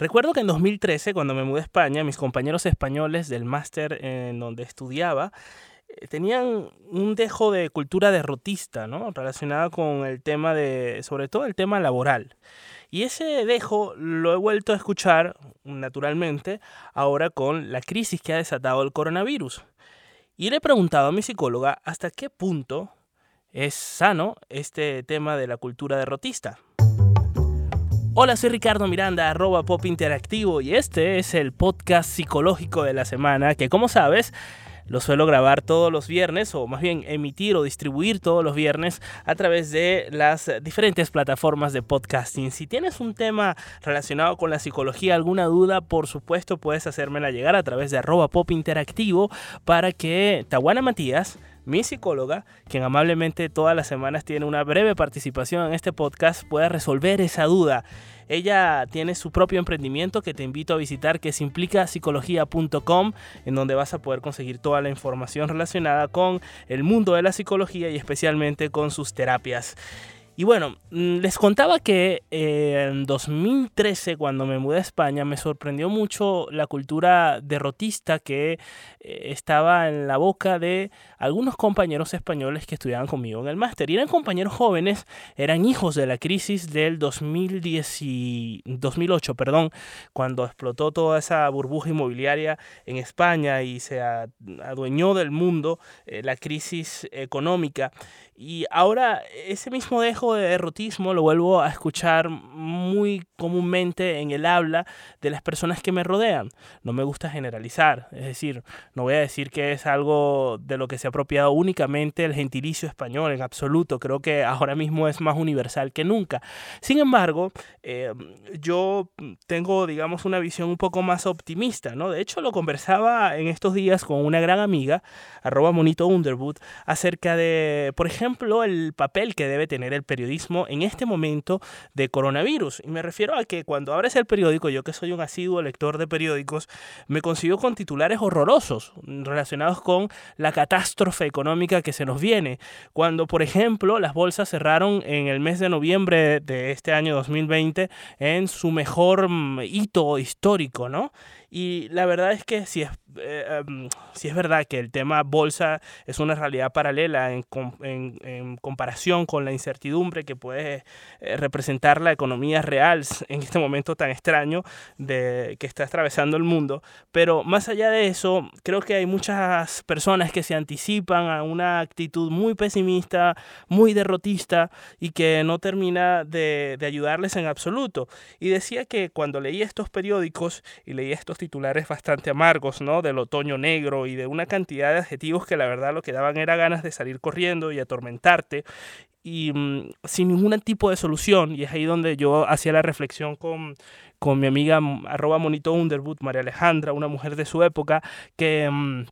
Recuerdo que en 2013, cuando me mudé a España, mis compañeros españoles del máster en donde estudiaba eh, tenían un dejo de cultura derrotista, ¿no? Relacionada con el tema de, sobre todo el tema laboral. Y ese dejo lo he vuelto a escuchar, naturalmente, ahora con la crisis que ha desatado el coronavirus. Y le he preguntado a mi psicóloga hasta qué punto es sano este tema de la cultura derrotista. Hola, soy Ricardo Miranda, arroba pop interactivo y este es el podcast psicológico de la semana que como sabes lo suelo grabar todos los viernes o más bien emitir o distribuir todos los viernes a través de las diferentes plataformas de podcasting. Si tienes un tema relacionado con la psicología, alguna duda, por supuesto puedes hacérmela llegar a través de arroba pop interactivo para que Tawana Matías mi psicóloga, quien amablemente todas las semanas tiene una breve participación en este podcast, pueda resolver esa duda. Ella tiene su propio emprendimiento que te invito a visitar que es implicapsicología.com en donde vas a poder conseguir toda la información relacionada con el mundo de la psicología y especialmente con sus terapias. Y bueno, mm, les contaba que eh, en 2013, cuando me mudé a España, me sorprendió mucho la cultura derrotista que eh, estaba en la boca de algunos compañeros españoles que estudiaban conmigo en el máster. Y eran compañeros jóvenes, eran hijos de la crisis del 2010 2008, perdón, cuando explotó toda esa burbuja inmobiliaria en España y se adueñó del mundo eh, la crisis económica. Y ahora ese mismo dejo de derrotismo lo vuelvo a escuchar muy comúnmente en el habla de las personas que me rodean. No me gusta generalizar, es decir, no voy a decir que es algo de lo que se ha apropiado únicamente el gentilicio español en absoluto. Creo que ahora mismo es más universal que nunca. Sin embargo, eh, yo tengo, digamos, una visión un poco más optimista, ¿no? De hecho, lo conversaba en estos días con una gran amiga, arroba monito Underwood, acerca de, por ejemplo, el papel que debe tener el periodismo en este momento de coronavirus. Y me refiero a que cuando abres el periódico, yo que soy un asiduo lector de periódicos, me consigo con titulares horrorosos relacionados con la catástrofe económica que se nos viene. Cuando, por ejemplo, las bolsas cerraron en el mes de noviembre de este año 2020 en su mejor mm, hito histórico, ¿no? Y la verdad es que si es, eh, em, si es verdad que el tema bolsa es una realidad paralela en, en, en comparación con la incertidumbre que puede eh, representar la economía real en este momento tan extraño de, que está atravesando el mundo. Pero más allá de eso, creo que hay muchas personas que se anticipan a una actitud muy pesimista, muy derrotista y que no termina de, de ayudarles en absoluto. Y decía que cuando leía estos periódicos y leía estos titulares bastante amargos, ¿no? Del otoño negro y de una cantidad de adjetivos que la verdad lo que daban era ganas de salir corriendo y atormentarte y mm, sin ningún tipo de solución. Y es ahí donde yo hacía la reflexión con, con mi amiga mm, arroba monito Underwood, María Alejandra, una mujer de su época, que... Mm,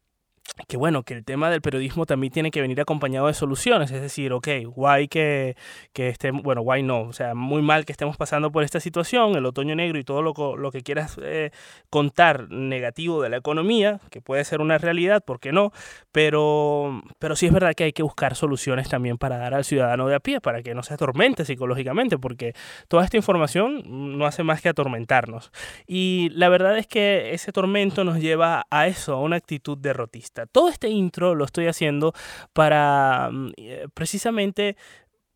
que bueno, que el tema del periodismo también tiene que venir acompañado de soluciones, es decir, ok, guay que, que estemos, bueno, guay no, o sea, muy mal que estemos pasando por esta situación, el otoño negro y todo lo, lo que quieras eh, contar negativo de la economía, que puede ser una realidad, ¿por qué no? Pero, pero sí es verdad que hay que buscar soluciones también para dar al ciudadano de a pie, para que no se atormente psicológicamente, porque toda esta información no hace más que atormentarnos. Y la verdad es que ese tormento nos lleva a eso, a una actitud derrotista. Todo este intro lo estoy haciendo para mm, eh, precisamente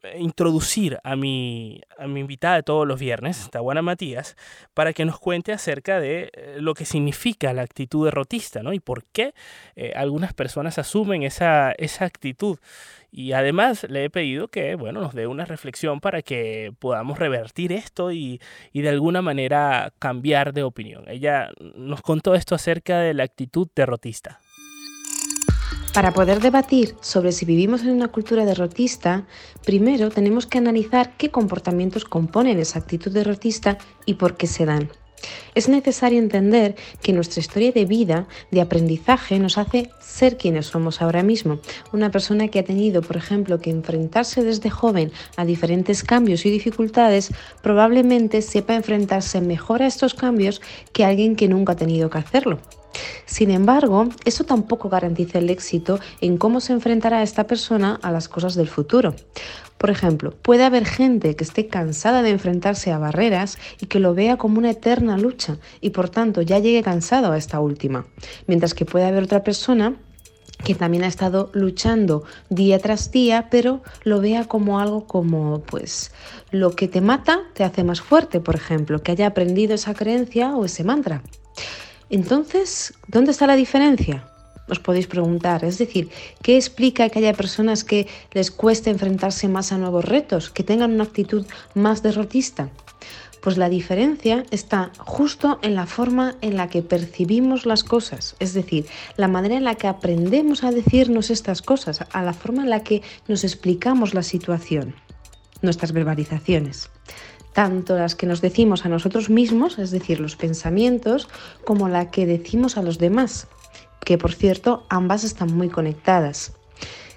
eh, introducir a mi, a mi invitada de todos los viernes, Tawana Matías, para que nos cuente acerca de eh, lo que significa la actitud derrotista, ¿no? Y por qué algunas personas asumen esa, esa actitud. Y además le he pedido que, bueno, nos dé una reflexión para que podamos revertir esto y, y de alguna manera cambiar de opinión. Ella nos contó esto acerca de la actitud derrotista. Para poder debatir sobre si vivimos en una cultura derrotista, primero tenemos que analizar qué comportamientos componen esa actitud derrotista y por qué se dan. Es necesario entender que nuestra historia de vida, de aprendizaje, nos hace ser quienes somos ahora mismo. Una persona que ha tenido, por ejemplo, que enfrentarse desde joven a diferentes cambios y dificultades, probablemente sepa enfrentarse mejor a estos cambios que alguien que nunca ha tenido que hacerlo. Sin embargo, eso tampoco garantiza el éxito en cómo se enfrentará esta persona a las cosas del futuro. Por ejemplo, puede haber gente que esté cansada de enfrentarse a barreras y que lo vea como una eterna lucha y por tanto ya llegue cansado a esta última, mientras que puede haber otra persona que también ha estado luchando día tras día, pero lo vea como algo como, pues, lo que te mata te hace más fuerte, por ejemplo, que haya aprendido esa creencia o ese mantra. Entonces, ¿dónde está la diferencia? Os podéis preguntar. Es decir, ¿qué explica que haya personas que les cueste enfrentarse más a nuevos retos, que tengan una actitud más derrotista? Pues la diferencia está justo en la forma en la que percibimos las cosas, es decir, la manera en la que aprendemos a decirnos estas cosas, a la forma en la que nos explicamos la situación, nuestras verbalizaciones tanto las que nos decimos a nosotros mismos, es decir, los pensamientos, como la que decimos a los demás, que por cierto ambas están muy conectadas.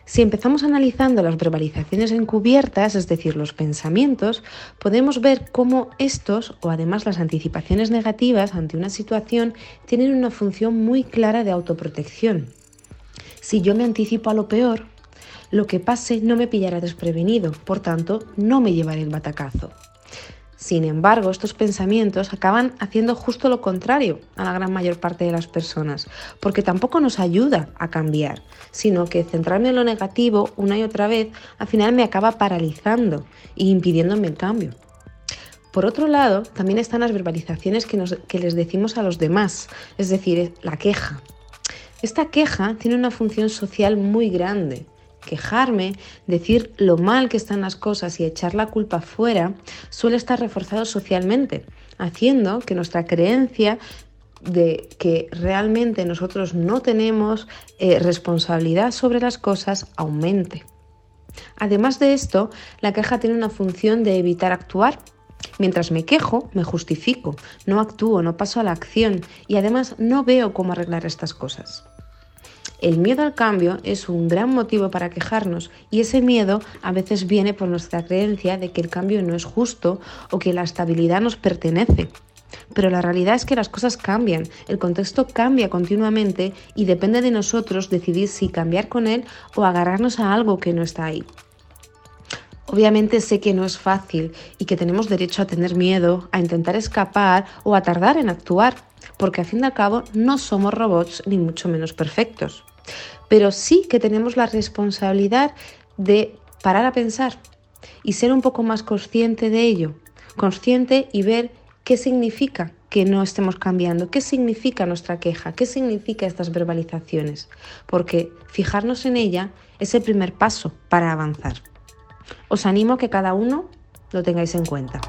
Si empezamos analizando las verbalizaciones encubiertas, es decir, los pensamientos, podemos ver cómo estos, o además las anticipaciones negativas ante una situación, tienen una función muy clara de autoprotección. Si yo me anticipo a lo peor, lo que pase no me pillará desprevenido, por tanto, no me llevaré el batacazo. Sin embargo, estos pensamientos acaban haciendo justo lo contrario a la gran mayor parte de las personas, porque tampoco nos ayuda a cambiar, sino que centrarme en lo negativo una y otra vez al final me acaba paralizando e impidiéndome el cambio. Por otro lado, también están las verbalizaciones que, que les decimos a los demás, es decir, la queja. Esta queja tiene una función social muy grande quejarme, decir lo mal que están las cosas y echar la culpa fuera, suele estar reforzado socialmente, haciendo que nuestra creencia de que realmente nosotros no tenemos eh, responsabilidad sobre las cosas aumente. Además de esto, la queja tiene una función de evitar actuar. Mientras me quejo, me justifico, no actúo, no paso a la acción y además no veo cómo arreglar estas cosas. El miedo al cambio es un gran motivo para quejarnos y ese miedo a veces viene por nuestra creencia de que el cambio no es justo o que la estabilidad nos pertenece. Pero la realidad es que las cosas cambian, el contexto cambia continuamente y depende de nosotros decidir si cambiar con él o agarrarnos a algo que no está ahí. Obviamente sé que no es fácil y que tenemos derecho a tener miedo, a intentar escapar o a tardar en actuar, porque a fin de cabo no somos robots ni mucho menos perfectos. Pero sí que tenemos la responsabilidad de parar a pensar y ser un poco más consciente de ello, consciente y ver qué significa que no estemos cambiando, qué significa nuestra queja, qué significa estas verbalizaciones, porque fijarnos en ella es el primer paso para avanzar. Os animo a que cada uno lo tengáis en cuenta.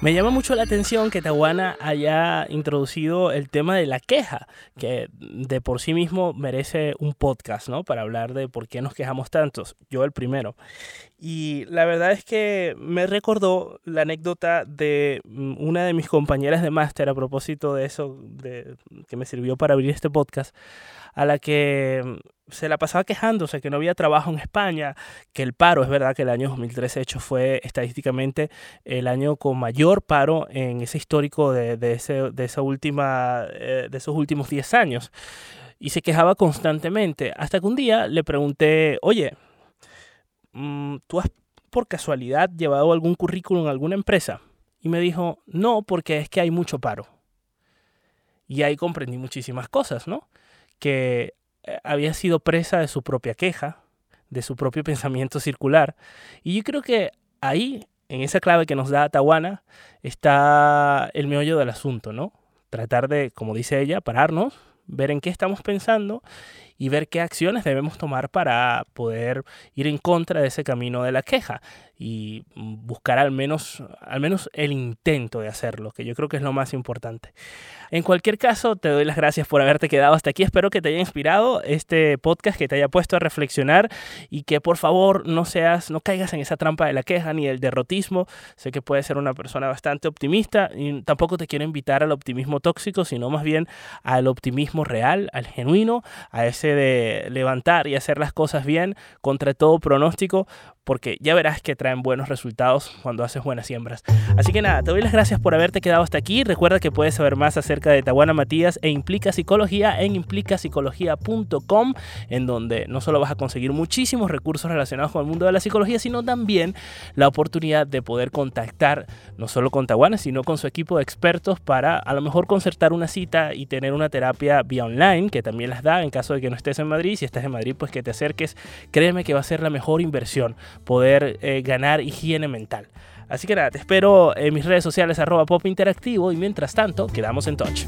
Me llama mucho la atención que Tawana haya introducido el tema de la queja, que de por sí mismo merece un podcast, ¿no? Para hablar de por qué nos quejamos tantos. Yo el primero. Y la verdad es que me recordó la anécdota de mm, una de mis compañeras de máster a propósito de eso, de, que me sirvió para abrir este podcast, a la que mm, se la pasaba quejándose que no había trabajo en España, que el paro, es verdad que el año 2013 hecho fue estadísticamente el año con mayor paro en ese histórico de, de, ese, de esa última, eh, de esos últimos 10 años. Y se quejaba constantemente, hasta que un día le pregunté, oye, mm, ¿tú has por casualidad llevado algún currículum en alguna empresa? Y me dijo, no, porque es que hay mucho paro. Y ahí comprendí muchísimas cosas, ¿no? Que eh, había sido presa de su propia queja, de su propio pensamiento circular. Y yo creo que ahí, en esa clave que nos da Tawana, está el meollo del asunto, ¿no? Tratar de, como dice ella, pararnos, ver en qué estamos pensando y ver qué acciones debemos tomar para poder ir en contra de ese camino de la queja y buscar al menos, al menos el intento de hacerlo, que yo creo que es lo más importante. En cualquier caso, te doy las gracias por haberte quedado hasta aquí. Espero que te haya inspirado este podcast, que te haya puesto a reflexionar y que por favor no seas, no caigas en esa trampa de la queja ni el derrotismo. Sé que puedes ser una persona bastante optimista y tampoco te quiero invitar al optimismo tóxico, sino más bien al optimismo real, al genuino, a ese de levantar y hacer las cosas bien contra todo pronóstico porque ya verás que traen buenos resultados cuando haces buenas siembras. Así que nada, te doy las gracias por haberte quedado hasta aquí. Recuerda que puedes saber más acerca de Tawana Matías e Implica Psicología en implicapsicología.com, en donde no solo vas a conseguir muchísimos recursos relacionados con el mundo de la psicología, sino también la oportunidad de poder contactar no solo con Tawana, sino con su equipo de expertos para a lo mejor concertar una cita y tener una terapia vía online, que también las da en caso de que no estés en Madrid. Si estás en Madrid, pues que te acerques. Créeme que va a ser la mejor inversión poder eh, ganar higiene mental. Así que nada, te espero en mis redes sociales arroba pop interactivo y mientras tanto, quedamos en touch.